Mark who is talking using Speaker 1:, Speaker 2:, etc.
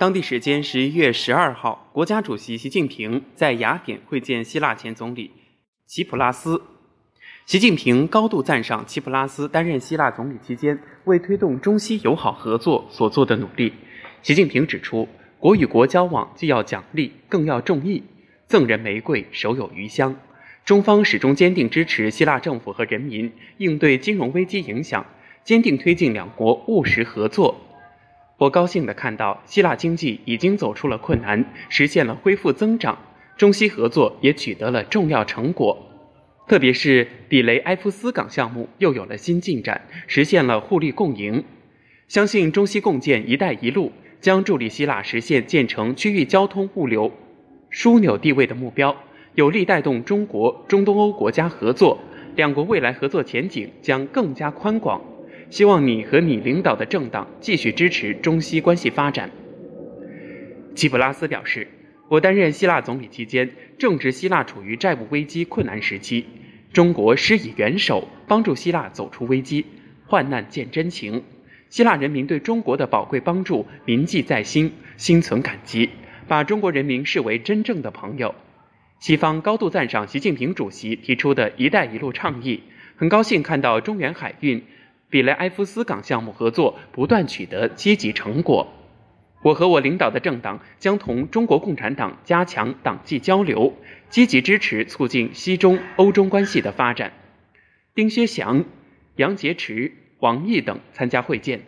Speaker 1: 当地时间十一月十二号，国家主席习近平在雅典会见希腊前总理齐普拉斯。习近平高度赞赏齐普拉斯担任希腊总理期间为推动中西友好合作所做的努力。习近平指出，国与国交往既要奖励，更要重义，赠人玫瑰，手有余香。中方始终坚定支持希腊政府和人民应对金融危机影响，坚定推进两国务实合作。我高兴地看到，希腊经济已经走出了困难，实现了恢复增长，中西合作也取得了重要成果。特别是比雷埃夫斯港项目又有了新进展，实现了互利共赢。相信中西共建“一带一路”将助力希腊实现建成区域交通物流枢纽地位的目标，有力带动中国、中东欧国家合作，两国未来合作前景将更加宽广。希望你和你领导的政党继续支持中西关系发展。齐普拉斯表示，我担任希腊总理期间，正值希腊处于债务危机困难时期，中国施以援手，帮助希腊走出危机，患难见真情。希腊人民对中国的宝贵帮助铭记在心，心存感激，把中国人民视为真正的朋友。西方高度赞赏习近平主席提出的一带一路倡议，很高兴看到中原海运。比雷埃夫斯港项目合作不断取得积极成果，我和我领导的政党将同中国共产党加强党际交流，积极支持促进西中欧中关系的发展。丁薛祥、杨洁篪、王毅等参加会见。